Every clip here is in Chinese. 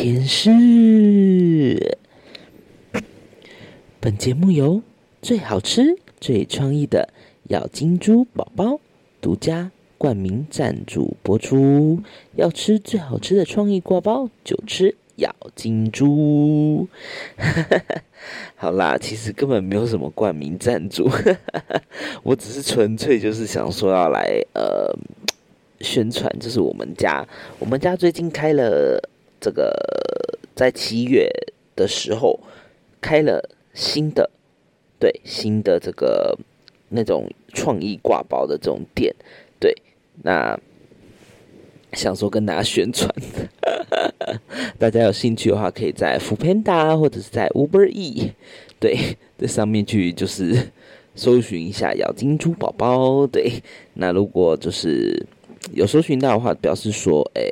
天使。本节目由最好吃、最创意的咬金猪宝宝独家冠名赞助播出。要吃最好吃的创意挂包，就吃咬金珠。好啦，其实根本没有什么冠名赞助，我只是纯粹就是想说要来呃宣传，就是我们家，我们家最近开了这个，在七月的时候开了新的，对新的这个那种创意挂包的这种店，对，那想说跟大家宣传，大家有兴趣的话，可以在 f o o Panda 或者是在 Uber E，对，在上面去就是搜寻一下咬金珠宝宝，对，那如果就是有搜寻到的话，表示说，哎，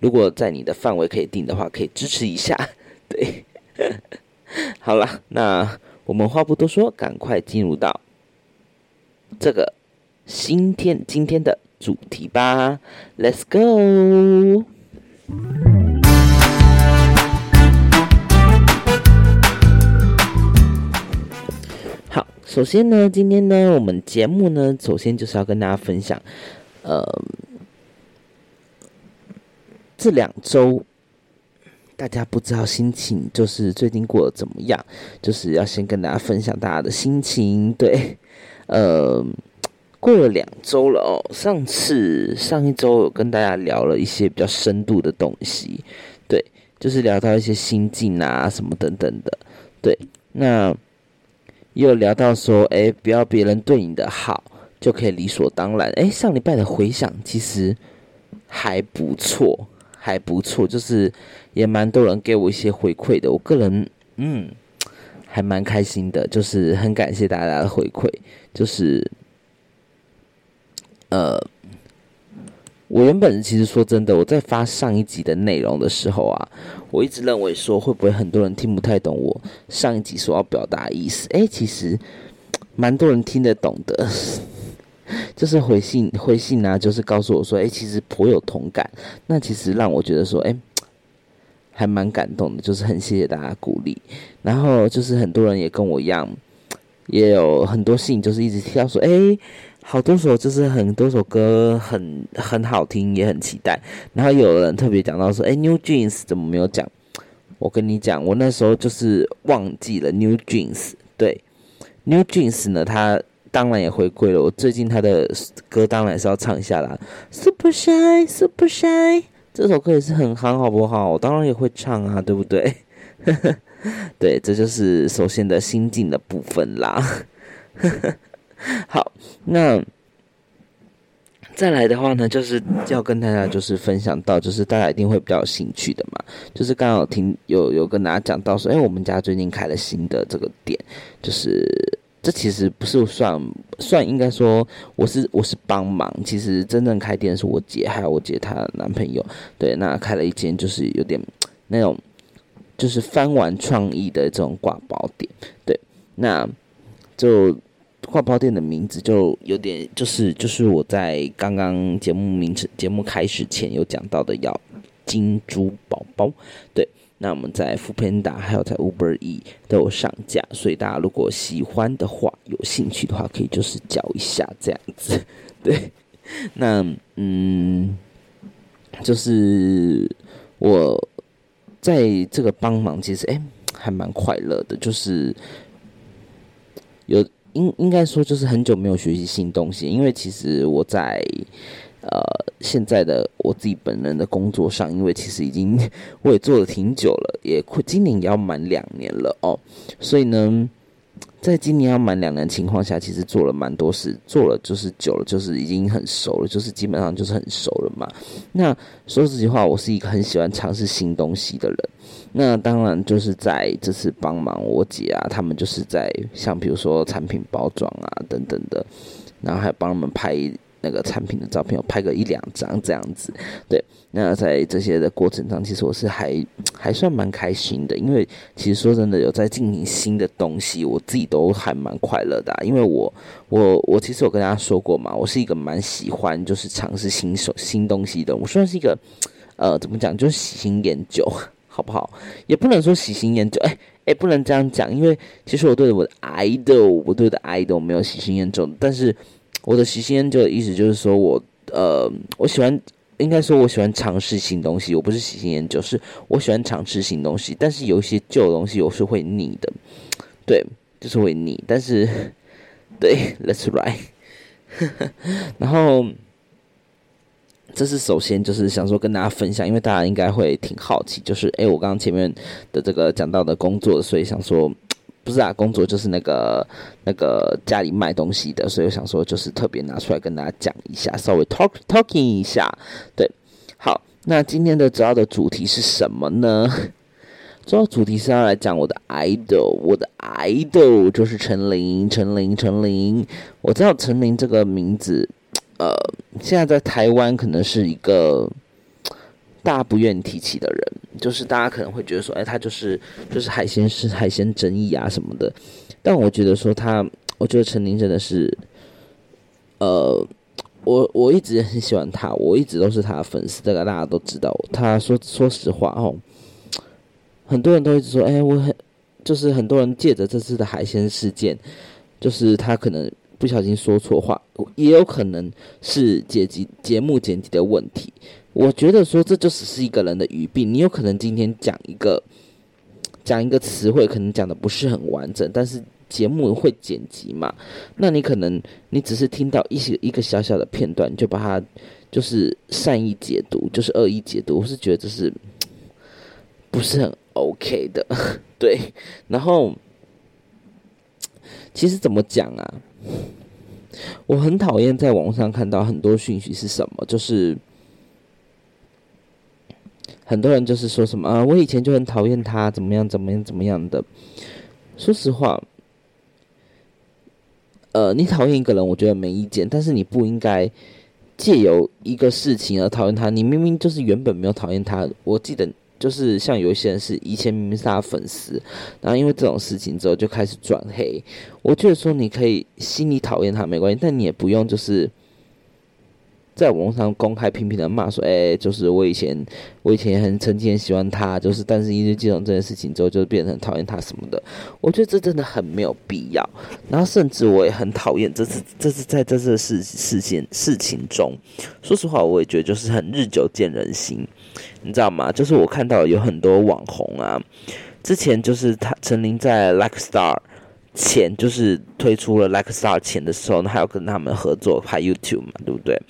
如果在你的范围可以定的话，可以支持一下，对。好了，那我们话不多说，赶快进入到这个新天今天的主题吧，Let's go。好，首先呢，今天呢，我们节目呢，首先就是要跟大家分享，呃，这两周。大家不知道心情，就是最近过得怎么样？就是要先跟大家分享大家的心情。对，呃，过了两周了哦。上次上一周有跟大家聊了一些比较深度的东西，对，就是聊到一些心境啊什么等等的。对，那又聊到说，哎，不要别人对你的好就可以理所当然。哎，上礼拜的回响其实还不错。还不错，就是也蛮多人给我一些回馈的。我个人嗯，还蛮开心的，就是很感谢大家的回馈。就是呃，我原本其实说真的，我在发上一集的内容的时候啊，我一直认为说会不会很多人听不太懂我上一集所要表达意思？哎，其实蛮多人听得懂的。就是回信回信啊，就是告诉我说，哎，其实颇有同感。那其实让我觉得说，哎，还蛮感动的。就是很谢谢大家鼓励。然后就是很多人也跟我一样，也有很多信，就是一直提到说，哎，好多首就是很多首歌很很好听，也很期待。然后有人特别讲到说，哎，New Jeans 怎么没有讲？我跟你讲，我那时候就是忘记了 New Jeans。对，New Jeans 呢，它。当然也回归了。我最近他的歌当然是要唱一下啦。Super shy, super shy，这首歌也是很夯，好不好？我当然也会唱啊，对不对？对，这就是首先的心境的部分啦。好，那再来的话呢，就是要跟大家就是分享到，就是大家一定会比较有兴趣的嘛。就是刚好听有有跟大家讲到说，哎，我们家最近开了新的这个店，就是。这其实不是算算，应该说我是我是帮忙。其实真正开店是我姐，还有我姐她男朋友。对，那开了一间就是有点那种，就是翻玩创意的这种挂包店。对，那就挂包店的名字就有点，就是就是我在刚刚节目名称节目开始前有讲到的，要金珠宝宝。对。那我们在 f o o Panda 还有在 Uber E 都有上架，所以大家如果喜欢的话，有兴趣的话，可以就是叫一下这样子。对，那嗯，就是我在这个帮忙，其实哎，还蛮快乐的，就是有应应该说就是很久没有学习新东西，因为其实我在。呃，现在的我自己本人的工作上，因为其实已经 我也做了挺久了，也快今年也要满两年了哦，所以呢，在今年要满两年情况下，其实做了蛮多事，做了就是久了，就是已经很熟了，就是基本上就是很熟了嘛。那说实话，我是一个很喜欢尝试新东西的人。那当然就是在这次帮忙我姐啊，他们就是在像比如说产品包装啊等等的，然后还帮他们拍。那个产品的照片，我拍个一两张这样子，对。那在这些的过程中，其实我是还 还算蛮开心的，因为其实说真的，有在进行新的东西，我自己都还蛮快乐的。因为我我我其实有跟大家说过嘛，我是一个蛮喜欢就是尝试新手新东西的，我算是一个呃，怎么讲，就是喜新厌旧，好不好？也不能说喜新厌旧，哎哎，不能这样讲，因为其实我对我的 idol，我对的 idol 没有喜新厌旧，但是我的喜新厌旧的意思就是说我，呃，我喜欢，应该说我喜欢尝试新东西，我不是喜新厌旧，是我喜欢尝试新东西，但是有一些旧东西我是会腻的，对，就是会腻，但是 对，Let's right，然后。这是首先就是想说跟大家分享，因为大家应该会挺好奇，就是诶，我刚刚前面的这个讲到的工作，所以想说不是啊，工作就是那个那个家里卖东西的，所以我想说就是特别拿出来跟大家讲一下，稍微 talk talking 一下。对，好，那今天的主要的主题是什么呢？主要主题是要来讲我的 idol，我的 idol 就是陈琳，陈琳，陈琳。我知道陈琳这个名字。呃，现在在台湾可能是一个大家不愿意提起的人，就是大家可能会觉得说，哎，他就是就是海鲜是海鲜争议啊什么的。但我觉得说他，我觉得陈琳真的是，呃，我我一直很喜欢他，我一直都是他的粉丝，这个大家都知道。他说说实话哦，很多人都一直说，哎，我很就是很多人借着这次的海鲜事件，就是他可能。不小心说错话，也有可能是剪辑节目剪辑的问题。我觉得说这就只是一个人的语病。你有可能今天讲一个讲一个词汇，可能讲的不是很完整，但是节目会剪辑嘛？那你可能你只是听到一些一个小小的片段，就把它就是善意解读，就是恶意解读。我是觉得这是 不是很 OK 的？对。然后其实怎么讲啊？我很讨厌在网上看到很多讯息是什么，就是很多人就是说什么啊，我以前就很讨厌他，怎么样怎么样怎么样的。说实话，呃，你讨厌一个人，我觉得没意见，但是你不应该借由一个事情而讨厌他。你明明就是原本没有讨厌他，我记得。就是像有一些人是以前明明是他粉丝，然后因为这种事情之后就开始转黑。我觉得说你可以心里讨厌他没关系，但你也不用就是在网上公开频频的骂说，哎，就是我以前我以前很曾经很喜欢他，就是但是因为这种这件事情之后就变成讨厌他什么的。我觉得这真的很没有必要。然后甚至我也很讨厌这次这次在这次事事件事情中，说实话我也觉得就是很日久见人心。你知道吗？就是我看到有很多网红啊，之前就是他陈琳在 Like Star 前，就是推出了 Like Star 前的时候，还要跟他们合作拍 YouTube 嘛，对不对？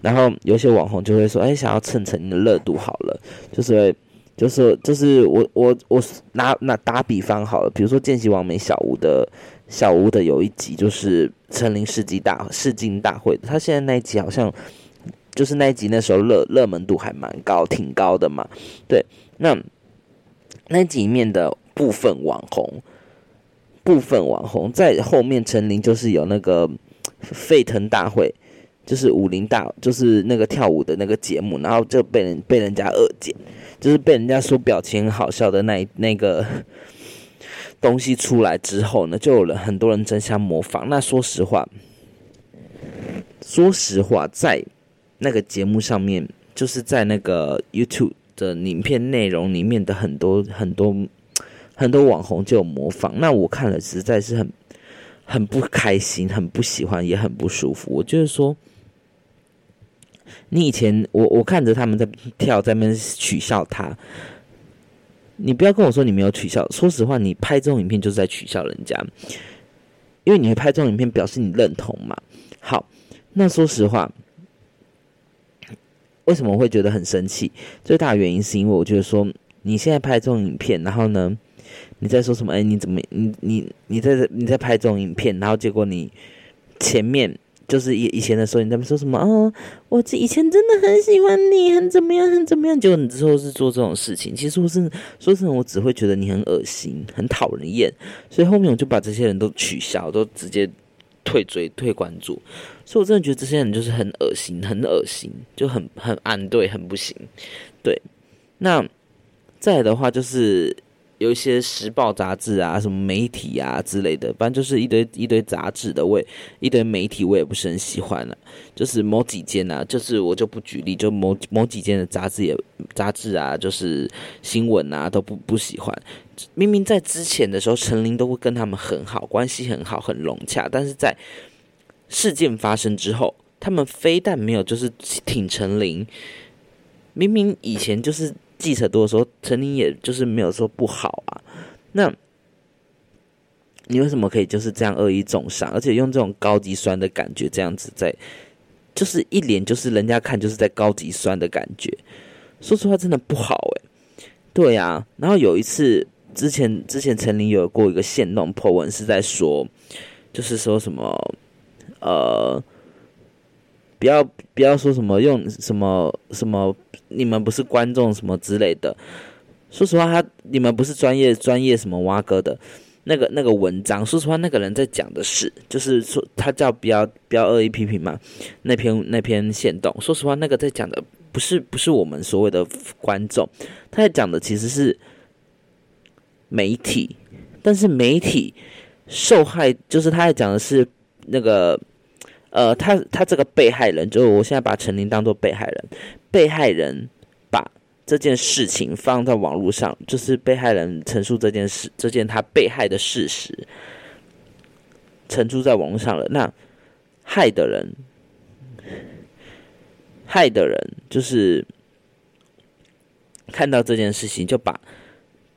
然后有些网红就会说：“哎，想要蹭蹭你的热度好了，就是就是就是我我我拿拿打比方好了，比如说见习王美小吴的小吴的有一集就是陈琳世纪大试镜大会，他现在那一集好像。”就是那一集，那时候热热门度还蛮高，挺高的嘛。对，那那集里面的部分网红，部分网红在后面，陈琳就是有那个沸腾大会，就是武林大，就是那个跳舞的那个节目，然后就被人被人家恶剪，就是被人家说表情好笑的那那个东西出来之后呢，就有了很多人争相模仿。那说实话，说实话，在那个节目上面，就是在那个 YouTube 的影片内容里面的很多很多很多网红就有模仿，那我看了实在是很很不开心，很不喜欢，也很不舒服。我就是说，你以前我我看着他们在跳，在那边取笑他，你不要跟我说你没有取笑。说实话，你拍这种影片就是在取笑人家，因为你会拍这种影片表示你认同嘛。好，那说实话。为什么会觉得很生气？最大的原因是因为我觉得说，你现在拍这种影片，然后呢，你在说什么？哎，你怎么，你你你在你在拍这种影片，然后结果你前面就是以以前的时候，你在说什么？哦，我这以前真的很喜欢你，很怎么样，很怎么样？结果你之后是做这种事情，其实我是说真的，我只会觉得你很恶心，很讨人厌，所以后面我就把这些人都取消，都直接。退追退关注，所以我真的觉得这些人就是很恶心，很恶心，就很很安对，很不行。对，那再来的话就是有一些时报杂志啊，什么媒体啊之类的，反正就是一堆一堆杂志的，我也一堆媒体我也不是很喜欢了。就是某几间啊，就是我就不举例，就某某几间的杂志也杂志啊，就是新闻啊都不不喜欢。明明在之前的时候，陈琳都会跟他们很好，关系很好，很融洽，但是在事件发生之后，他们非但没有就是挺陈琳，明明以前就是记者多的时候，陈琳也就是没有说不好啊。那你为什么可以就是这样恶意重伤，而且用这种高级酸的感觉这样子在？就是一脸就是人家看就是在高级酸的感觉，说实话真的不好诶。对呀，然后有一次之前之前陈琳有过一个线动破文是在说，就是说什么呃，不要不要说什么用什么什么你们不是观众什么之类的，说实话他你们不是专业专业什么挖哥的。那个那个文章，说实话，那个人在讲的是，就是说他叫不要不要恶意批评嘛。那篇那篇线动，说实话，那个在讲的不是不是我们所谓的观众，他在讲的其实是媒体，但是媒体受害，就是他在讲的是那个呃，他他这个被害人，就我现在把陈琳当做被害人，被害人把。这件事情放在网络上，就是被害人陈述这件事，这件他被害的事实，陈述在网络上了。那害的人，害的人就是看到这件事情，就把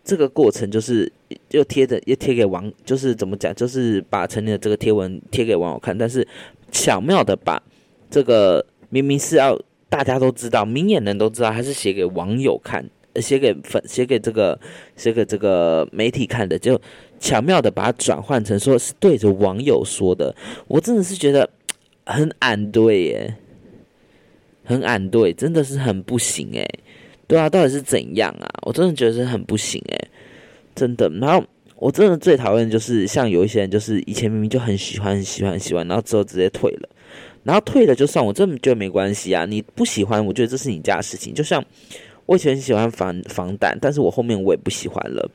这个过程，就是又贴着，又贴给网，就是怎么讲，就是把陈年的这个贴文贴给网友看，但是巧妙的把这个明明是要。大家都知道，明眼人都知道，他是写给网友看，写给粉，写给这个，写给这个媒体看的，就巧妙的把它转换成说是对着网友说的。我真的是觉得很俺对耶，很俺对，真的是很不行诶。对啊，到底是怎样啊？我真的觉得是很不行诶，真的。然后我真的最讨厌就是像有一些人，就是以前明明就很喜欢、很喜欢、很喜欢，然后之后直接退了。然后退了就算，我真的觉得没关系啊。你不喜欢，我觉得这是你家的事情。就像我以前喜欢防防弹，但是我后面我也不喜欢了，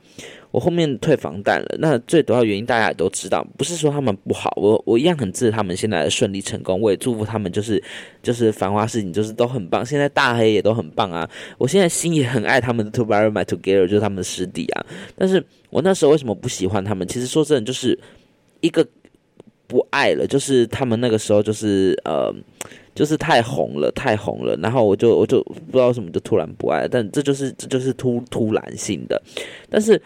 我后面退防弹了。那最主要原因大家也都知道，不是说他们不好，我我一样很支持他们现在的顺利成功，我也祝福他们，就是 就是繁花事情就是都很棒。现在大黑也都很棒啊，我现在心也很爱他们的 Together My Together，就是他们的师弟啊。但是我那时候为什么不喜欢他们？其实说真的，就是一个。不爱了，就是他们那个时候就是呃，就是太红了，太红了，然后我就我就不知道什么就突然不爱，但这就是这就是突突然性的。但是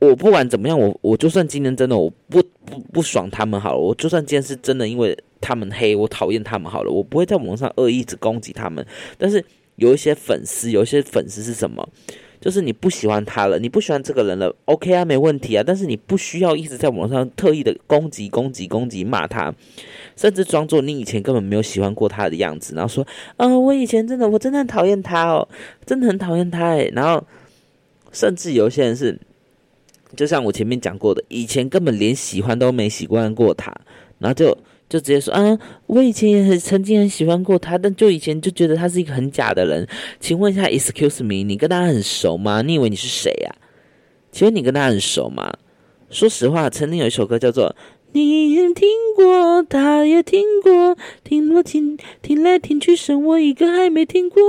我不管怎么样，我我就算今天真的我不不不爽他们好了，我就算今天是真的因为他们黑，我讨厌他们好了，我不会在网上恶意攻击他们。但是有一些粉丝，有一些粉丝是什么？就是你不喜欢他了，你不喜欢这个人了，OK 啊，没问题啊。但是你不需要一直在网上特意的攻击、攻击、攻击、骂他，甚至装作你以前根本没有喜欢过他的样子，然后说，啊，我以前真的，我真的很讨厌他哦，真的很讨厌他诶。然后，甚至有些人是，就像我前面讲过的，以前根本连喜欢都没喜欢过他，然后就。就直接说啊，我以前也很曾经很喜欢过他，但就以前就觉得他是一个很假的人。请问一下，Excuse me，你跟他很熟吗？你以为你是谁呀？请问你跟他很熟吗？说实话，曾经有一首歌叫做《你听过，他也听过，听我听听来听去，剩我一个还没听过。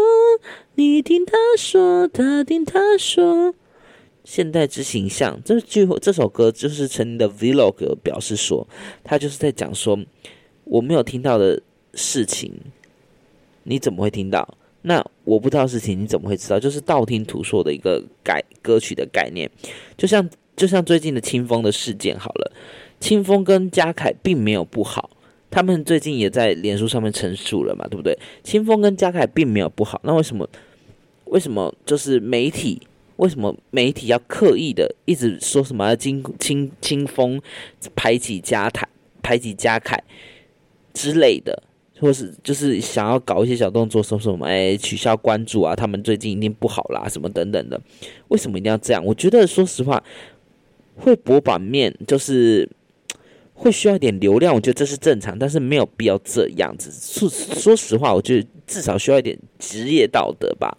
你听他说，他听他说。现代之形象，这句这首歌就是陈琳的 Vlog 表示说，他就是在讲说我没有听到的事情，你怎么会听到？那我不知道事情，你怎么会知道？就是道听途说的一个改歌曲的概念，就像就像最近的清风的事件好了，清风跟嘉凯并没有不好，他们最近也在脸书上面陈述了嘛，对不对？清风跟嘉凯并没有不好，那为什么为什么就是媒体？为什么媒体要刻意的一直说什么要清清清风排挤嘉凯排挤嘉凯之类的，或是就是想要搞一些小动作，说什么哎取消关注啊，他们最近一定不好啦，什么等等的。为什么一定要这样？我觉得说实话，会博版面就是会需要一点流量，我觉得这是正常，但是没有必要这样子。说说实话，我觉得至少需要一点职业道德吧。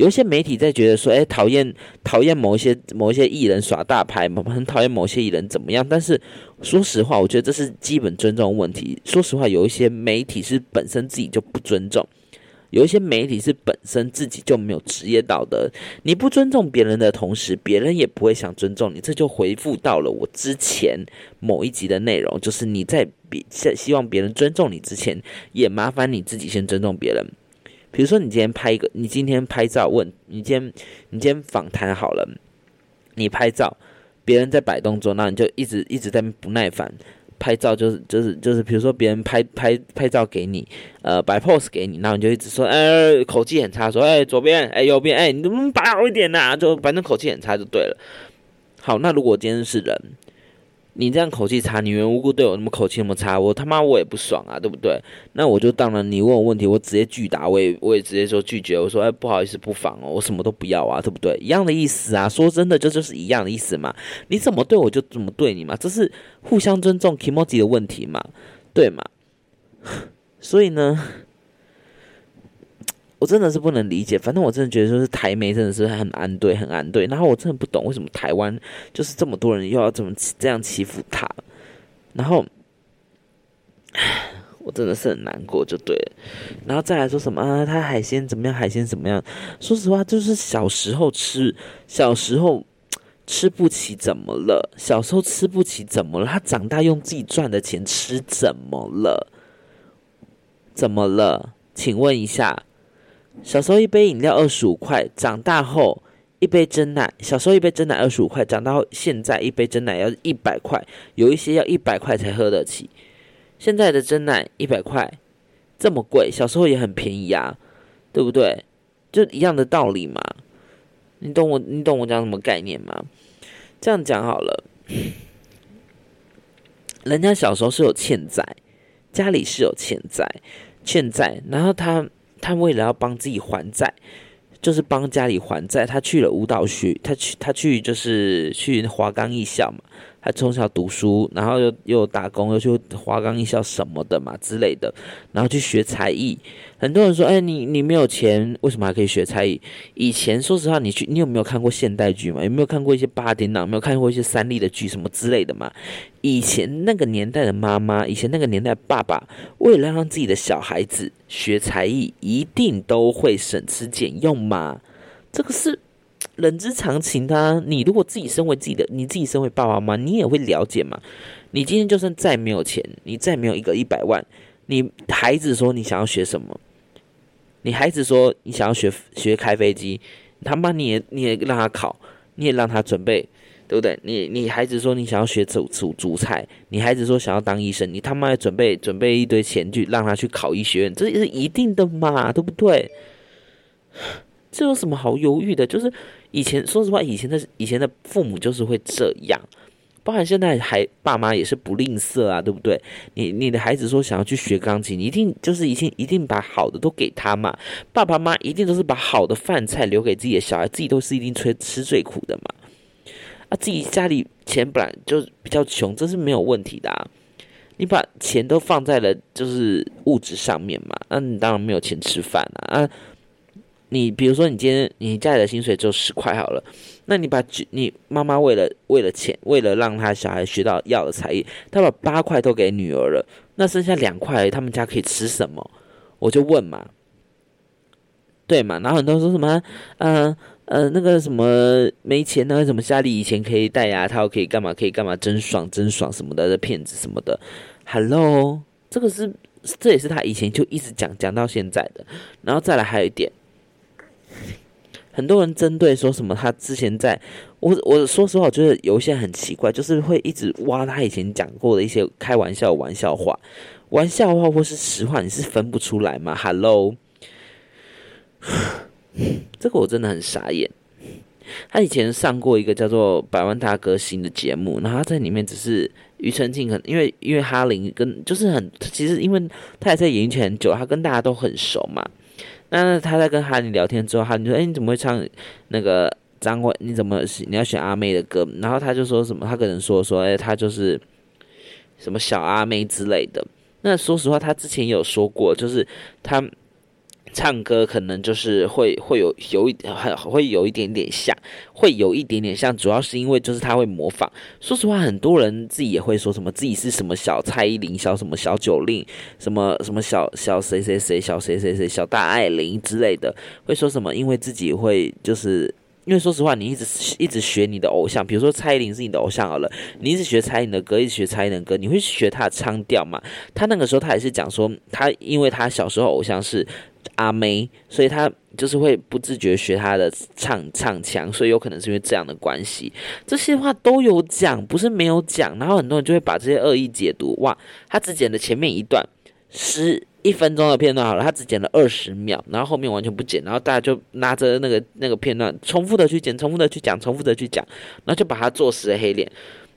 有一些媒体在觉得说，哎，讨厌讨厌某一些某一些艺人耍大牌，很讨厌某些艺人怎么样？但是说实话，我觉得这是基本尊重问题。说实话，有一些媒体是本身自己就不尊重。有一些媒体是本身自己就没有职业道德，你不尊重别人的同时，别人也不会想尊重你。这就回复到了我之前某一集的内容，就是你在比希希望别人尊重你之前，也麻烦你自己先尊重别人。比如说，你今天拍一个，你今天拍照问，你今天你今天访谈好了，你拍照，别人在摆动作，那你就一直一直在不耐烦。拍照就是就是就是，比如说别人拍拍拍照给你，呃，摆 pose 给你，然后你就一直说，哎，口气很差，说，哎，左边，哎，右边，哎，你能不能摆好一点呐？就反正口气很差就对了。好，那如果今天是人。你这样口气差，你无缘无故对我那么口气那么差，我他妈我也不爽啊，对不对？那我就当然你问我问题，我直接拒答，我也我也直接说拒绝，我说哎不好意思不妨哦，我什么都不要啊，对不对？一样的意思啊，说真的这就是一样的意思嘛，你怎么对我就怎么对你嘛，这是互相尊重 k i m o j i 的问题嘛，对嘛？所以呢。我真的是不能理解，反正我真的觉得就是台媒真的是很安对，很安对。然后我真的不懂为什么台湾就是这么多人又要怎么这样欺负他，然后我真的是很难过，就对了。然后再来说什么啊，他海鲜怎么样？海鲜怎么样？说实话，就是小时候吃，小时候吃不起，怎么了？小时候吃不起，怎么了？他长大用自己赚的钱吃，怎么了？怎么了？请问一下。小时候一杯饮料二十五块，长大后一杯真奶，小时候一杯真奶二十五块，长大后现在一杯真奶要一百块，有一些要一百块才喝得起。现在的真奶一百块，这么贵，小时候也很便宜啊，对不对？就一样的道理嘛。你懂我，你懂我讲什么概念吗？这样讲好了，人家小时候是有欠债，家里是有欠债，欠债，然后他。他为了要帮自己还债，就是帮家里还债，他去了舞蹈学，他去他去就是去华冈艺校嘛。他从小读书，然后又又打工，又去华冈艺校什么的嘛之类的，然后去学才艺。很多人说：“哎，你你没有钱，为什么还可以学才艺？”以前说实话，你去你有没有看过现代剧嘛？有没有看过一些八点档？有没有看过一些三立的剧什么之类的嘛？以前那个年代的妈妈，以前那个年代爸爸，为了让自己的小孩子学才艺，一定都会省吃俭用嘛？这个是。人之常情，他你如果自己身为自己的，你自己身为爸爸妈妈，你也会了解嘛。你今天就算再没有钱，你再没有一个一百万，你孩子说你想要学什么，你孩子说你想要学学开飞机，他妈你也你也让他考，你也让他准备，对不对？你你孩子说你想要学煮煮煮菜，你孩子说想要当医生，你他妈准备准备一堆钱去让他去考医学院，这也是一定的嘛，对不对？这有什么好犹豫的？就是以前，说实话，以前的以前的父母就是会这样，包含现在还爸妈也是不吝啬啊，对不对？你你的孩子说想要去学钢琴，一定就是一定一定把好的都给他嘛。爸爸妈妈一定都是把好的饭菜留给自己的小孩，自己都是一定吃吃最苦的嘛。啊，自己家里钱本来就比较穷，这是没有问题的啊。你把钱都放在了就是物质上面嘛，那你当然没有钱吃饭啊。啊。你比如说，你今天你家里的薪水只有十块好了，那你把你妈妈为了为了钱，为了让他小孩学到要的才艺，他把八块都给女儿了，那剩下两块，他们家可以吃什么？我就问嘛，对嘛？然后很多人说什么，嗯呃那个什么没钱呢？什么家里以前可以戴牙套，可以干嘛？可以干嘛？真爽真爽什么的，这骗子什么的。Hello，这个是这也是他以前就一直讲讲到现在的，然后再来还有一点。很多人针对说什么，他之前在我我说实话，我觉得有一些很奇怪，就是会一直挖他以前讲过的一些开玩笑玩笑话，玩笑话或是实话，你是分不出来吗？Hello，这个我真的很傻眼。他以前上过一个叫做《百万大歌星》的节目，然后他在里面只是庾澄庆，很因为因为哈林跟就是很其实因为他也在演艺圈很久，他跟大家都很熟嘛。那他在跟哈尼聊天之后，哈尼说：“哎，你怎么会唱那个张惠？你怎么你要选阿妹的歌？”然后他就说什么，他可能说说：“哎，他就是什么小阿妹之类的。”那说实话，他之前有说过，就是他唱歌可能就是会会有有一很会有一点点像，会有一点点像，主要是因为就是他会模仿。说实话，很多人自己也会说什么自己是什么小蔡依林、小什么小九令、什么什么小小谁谁谁、小谁谁谁、小大爱玲之类的，会说什么，因为自己会就是因为说实话，你一直一直学你的偶像，比如说蔡依林是你的偶像好了，你一直学蔡依林的歌，一直学蔡依林的歌，你会学他的腔调嘛？他那个时候他也是讲说，他因为他小时候偶像是。阿妹，所以他就是会不自觉学他的唱唱腔，所以有可能是因为这样的关系。这些话都有讲，不是没有讲。然后很多人就会把这些恶意解读，哇，他只剪了前面一段十一分钟的片段好了，他只剪了二十秒，然后后面完全不剪，然后大家就拿着那个那个片段重复的去剪，重复的去讲，重复的去讲，然后就把他做实黑脸。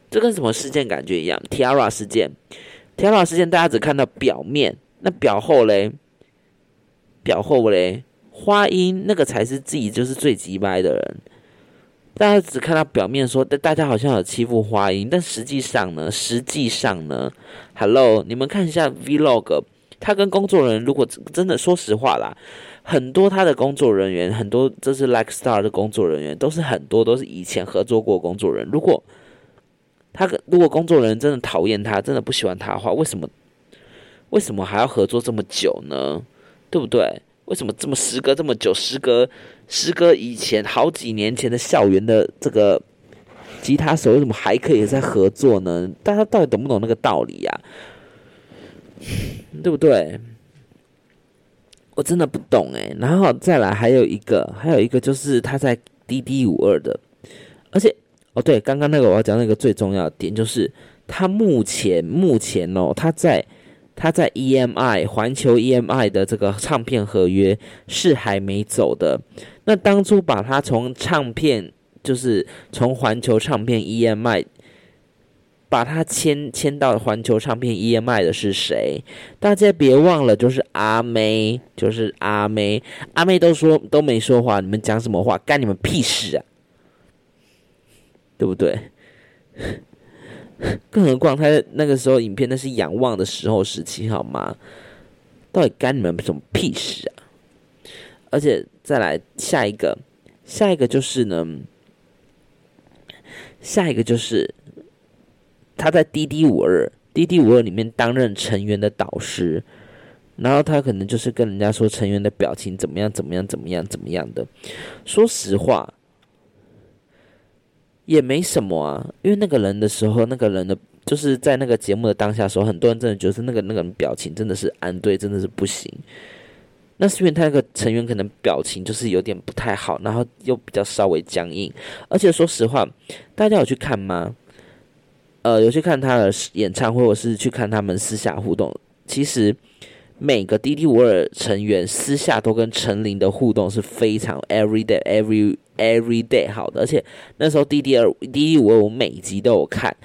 这跟什么事件感觉一样？Tiara 事件，Tiara 事件，大家只看到表面，那表后嘞？表后嘞，花音那个才是自己就是最急掰的人。大家只看到表面说，大家好像有欺负花音，但实际上呢，实际上呢，Hello，你们看一下 Vlog，他跟工作人员如果真的说实话啦，很多他的工作人员，很多这是 Like Star 的工作人员，都是很多都是以前合作过工作人员。如果他如果工作人员真的讨厌他，真的不喜欢他的话，为什么为什么还要合作这么久呢？对不对？为什么这么时隔这么久，时隔时隔以前好几年前的校园的这个吉他手，为什么还可以在合作呢？大家到底懂不懂那个道理呀？对不对？我真的不懂哎。然后再来还有一个，还有一个就是他在滴滴五二的，而且哦对，刚刚那个我要讲那个最重要的点就是他目前目前哦他在。他在 EMI 环球 EMI 的这个唱片合约是还没走的。那当初把他从唱片，就是从环球唱片 EMI 把他签签到环球唱片 EMI 的是谁？大家别忘了，就是阿妹，就是阿妹。阿妹都说都没说话，你们讲什么话？干你们屁事啊！对不对？更何况他那个时候影片那是仰望的时候时期好吗？到底干你们什么屁事啊？而且再来下一个，下一个就是呢，下一个就是他在滴滴五二滴滴五二里面担任成员的导师，然后他可能就是跟人家说成员的表情怎么样怎么样怎么样怎么样的。说实话。也没什么啊，因为那个人的时候，那个人的就是在那个节目的当下时候，很多人真的觉得那个那个人表情真的是安对，真的是不行。那是因为他那个成员可能表情就是有点不太好，然后又比较稍微僵硬。而且说实话，大家有去看吗？呃，有去看他的演唱会，或是去看他们私下互动。其实每个滴滴五二成员私下都跟陈琳的互动是非常 every day every。Every day 好的，而且那时候 D D 二 D D 五二我每集都有看。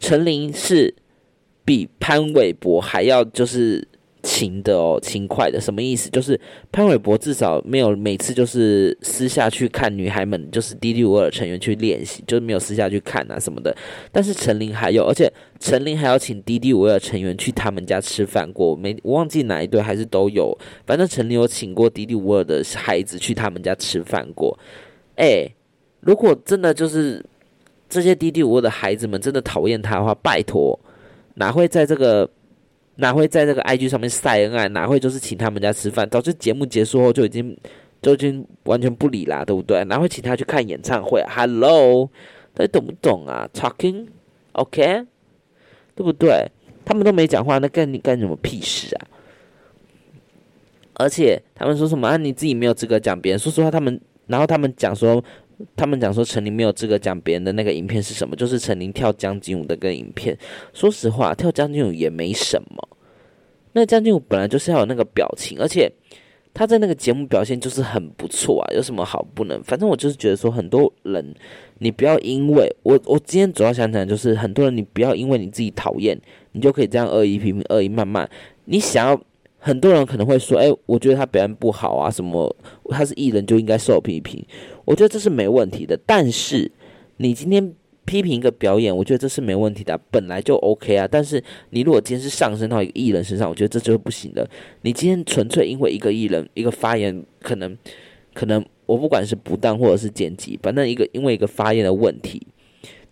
陈琳是比潘玮柏还要就是勤的哦，勤快的。什么意思？就是潘玮柏至少没有每次就是私下去看女孩们，就是 D D 五二成员去练习，就是没有私下去看啊什么的。但是陈琳还有，而且陈琳还要请 D D 五二成员去他们家吃饭过，没忘记哪一对还是都有。反正陈琳有请过 D D 五二的孩子去他们家吃饭过。哎，如果真的就是这些滴滴五的孩子们真的讨厌他的话，拜托，哪会在这个哪会在这个 IG 上面晒恩爱？哪会就是请他们家吃饭？早就节目结束后就已经就已经完全不理啦，对不对？哪会请他去看演唱会？Hello，大家懂不懂啊？Talking，OK，对不对？他们都没讲话，那干你干什么屁事啊？而且他们说什么啊？你自己没有资格讲别人。说实话，他们。然后他们讲说，他们讲说陈琳没有资格讲别人的那个影片是什么，就是陈琳跳将军舞的个影片。说实话，跳将军舞也没什么。那将军舞本来就是要有那个表情，而且他在那个节目表现就是很不错啊，有什么好不能？反正我就是觉得说，很多人你不要因为我，我今天主要想讲就是，很多人你不要因为你自己讨厌，你就可以这样恶意批评、恶意谩骂。你想要。很多人可能会说：“哎，我觉得他表现不好啊，什么他是艺人就应该受批评。”我觉得这是没问题的。但是你今天批评一个表演，我觉得这是没问题的，本来就 OK 啊。但是你如果今天是上升到一个艺人身上，我觉得这就是不行的。你今天纯粹因为一个艺人一个发言，可能可能我不管是不当或者是剪辑，反正一个因为一个发言的问题。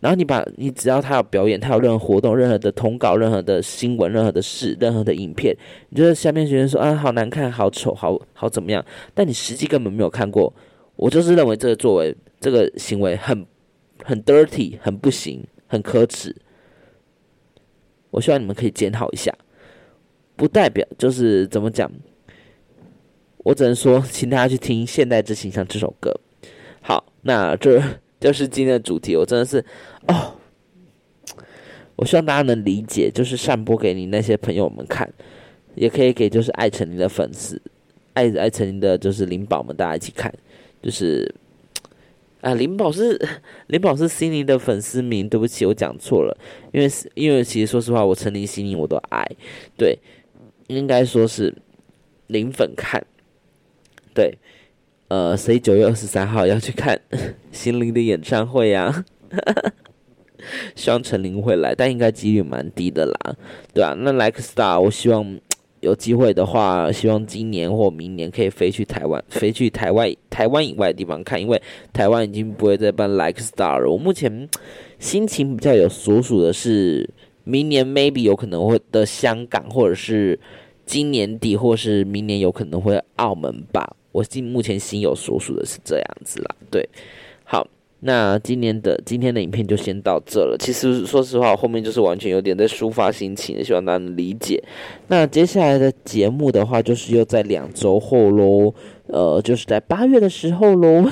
然后你把你只要他有表演，他有任何活动、任何的通告、任何的新闻、任何的事、任何的影片，你觉得下面学生说啊好难看、好丑、好好怎么样？但你实际根本没有看过，我就是认为这个作为这个行为很很 dirty、很不行、很可耻。我希望你们可以检讨一下，不代表就是怎么讲，我只能说，请大家去听《现代之形象》这首歌。好，那这。就是今天的主题，我真的是哦，我希望大家能理解，就是散播给你那些朋友们看，也可以给就是爱陈林的粉丝，爱爱陈林的就是灵宝们，大家一起看，就是啊，灵宝是灵宝是心灵的粉丝名，对不起，我讲错了，因为是因为其实说实话，我陈林心灵我都爱，对，应该说是灵粉看，对。呃，所以九月二十三号要去看 心灵的演唱会呀，希望陈琳会来，但应该几率蛮低的啦，对啊，那 Like Star，我希望有机会的话，希望今年或明年可以飞去台湾，飞去台湾台湾以外的地方看，因为台湾已经不会再办 Like Star 了。我目前心情比较有所属的是，明年 maybe 有可能会的香港，或者是今年底，或是明年有可能会澳门吧。我心目前心有所属的是这样子啦，对，好，那今年的今天的影片就先到这了。其实说实话，后面就是完全有点在抒发心情，希望大家能理解。那接下来的节目的话，就是又在两周后喽，呃，就是在八月的时候喽。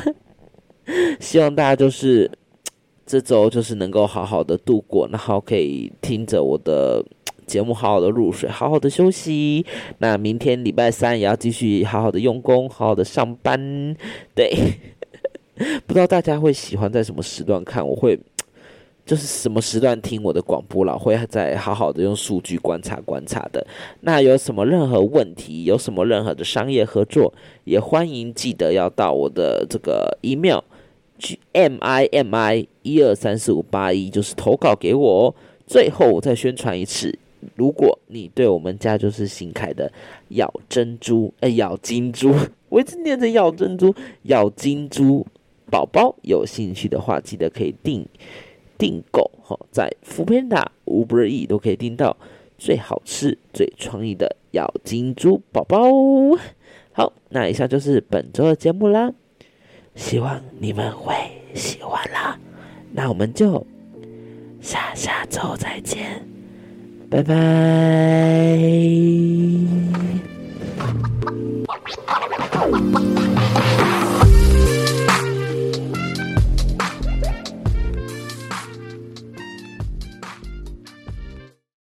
希望大家就是 这周就是能够好好的度过，然后可以听着我的。节目好好的入睡，好好的休息。那明天礼拜三也要继续好好的用功，好好的上班。对，不知道大家会喜欢在什么时段看？我会就是什么时段听我的广播了，会再好好的用数据观察观察的。那有什么任何问题，有什么任何的商业合作，也欢迎记得要到我的这个 email g m i m i 一二三四五八一，就是投稿给我哦。最后我再宣传一次。如果你对我们家就是新开的咬珍珠，哎，咬金珠，我一直念着咬珍珠，咬金珠宝宝有兴趣的话，记得可以订订购哈，在福片达、五百亿都可以订到最好吃、最创意的咬金珠宝宝。好，那以上就是本周的节目啦，希望你们会喜欢啦。那我们就下下周再见。拜拜。